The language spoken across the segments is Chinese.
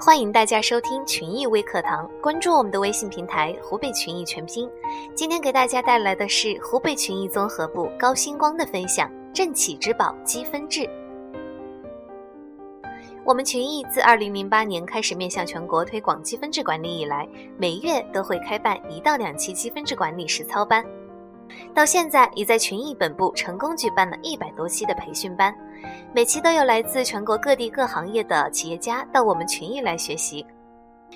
欢迎大家收听群益微课堂，关注我们的微信平台“湖北群益全拼”。今天给大家带来的是湖北群益综合部高星光的分享：政企之宝积分制。我们群益自2008年开始面向全国推广积分制管理以来，每月都会开办一到两期积分制管理实操班。到现在，已在群益本部成功举办了一百多期的培训班，每期都有来自全国各地各行业的企业家到我们群益来学习。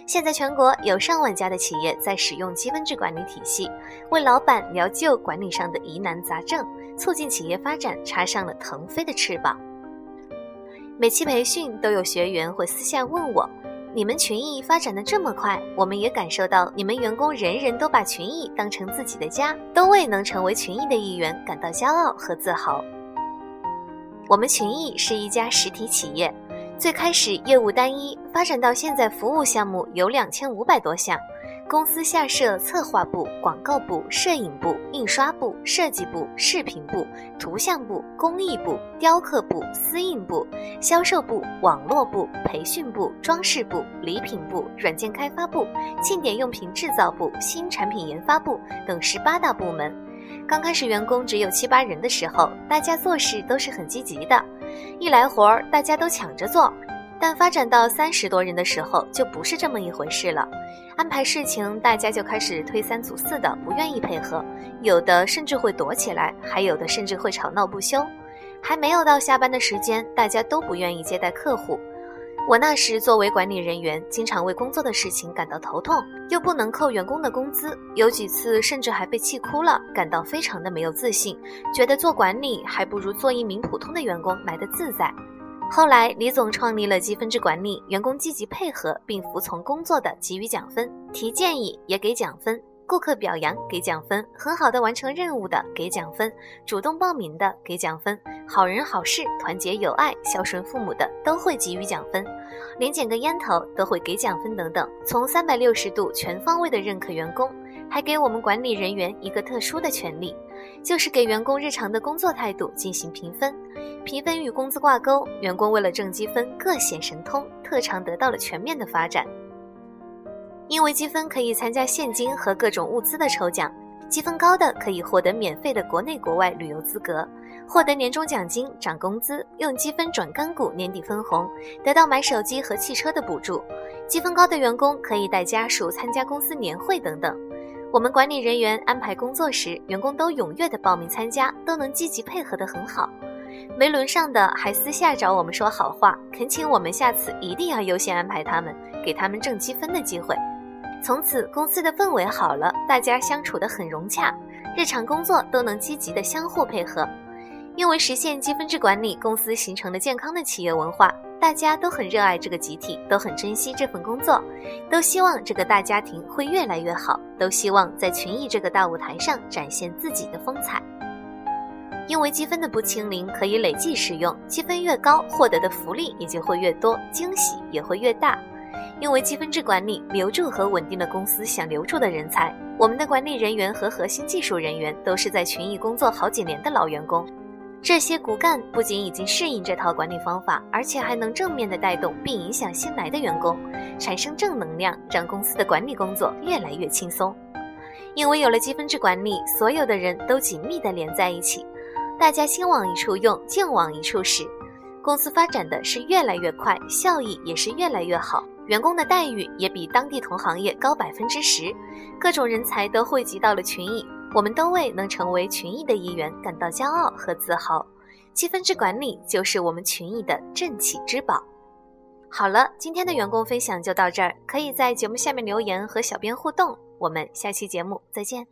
现在全国有上万家的企业在使用积分制管理体系，为老板疗救管理上的疑难杂症，促进企业发展插上了腾飞的翅膀。每期培训都有学员会私下问我。你们群艺发展的这么快，我们也感受到你们员工人人都把群艺当成自己的家，都为能成为群艺的一员感到骄傲和自豪。我们群艺是一家实体企业，最开始业务单一，发展到现在服务项目有两千五百多项。公司下设策划部、广告部、摄影部、印刷部、设计部、视频部、图像部、工艺部、雕刻部、私印部、销售部、网络部、培训部、装饰部、礼品部、软件开发部、庆典用品制造部、新产品研发部等十八大部门。刚开始员工只有七八人的时候，大家做事都是很积极的，一来活儿大家都抢着做。但发展到三十多人的时候，就不是这么一回事了。安排事情，大家就开始推三阻四的，不愿意配合，有的甚至会躲起来，还有的甚至会吵闹不休。还没有到下班的时间，大家都不愿意接待客户。我那时作为管理人员，经常为工作的事情感到头痛，又不能扣员工的工资，有几次甚至还被气哭了，感到非常的没有自信，觉得做管理还不如做一名普通的员工来的自在。后来，李总创立了积分制管理，员工积极配合并服从工作的给予奖分，提建议也给奖分，顾客表扬给奖分，很好的完成任务的给奖分，主动报名的给奖分，好人好事、团结友爱、孝顺父母的都会给予奖分，连捡个烟头都会给奖分等等，从三百六十度全方位的认可员工。还给我们管理人员一个特殊的权利，就是给员工日常的工作态度进行评分，评分与工资挂钩。员工为了挣积分，各显神通，特长得到了全面的发展。因为积分可以参加现金和各种物资的抽奖，积分高的可以获得免费的国内国外旅游资格，获得年终奖金、涨工资，用积分转干股年底分红，得到买手机和汽车的补助。积分高的员工可以带家属参加公司年会等等。我们管理人员安排工作时，员工都踊跃的报名参加，都能积极配合的很好。没轮上的还私下找我们说好话，恳请我们下次一定要优先安排他们，给他们挣积分的机会。从此公司的氛围好了，大家相处的很融洽，日常工作都能积极的相互配合。因为实现积分制管理，公司形成了健康的企业文化。大家都很热爱这个集体，都很珍惜这份工作，都希望这个大家庭会越来越好，都希望在群艺这个大舞台上展现自己的风采。因为积分的不清零可以累计使用，积分越高，获得的福利也就会越多，惊喜也会越大。因为积分制管理留住和稳定了公司想留住的人才，我们的管理人员和核心技术人员都是在群艺工作好几年的老员工。这些骨干不仅已经适应这套管理方法，而且还能正面的带动并影响新来的员工，产生正能量，让公司的管理工作越来越轻松。因为有了积分制管理，所有的人都紧密的连在一起，大家心往一处用，劲往一处使，公司发展的是越来越快，效益也是越来越好，员工的待遇也比当地同行业高百分之十，各种人才都汇集到了群里。我们都为能成为群益的一员感到骄傲和自豪，积分制管理就是我们群益的镇企之宝。好了，今天的员工分享就到这儿，可以在节目下面留言和小编互动，我们下期节目再见。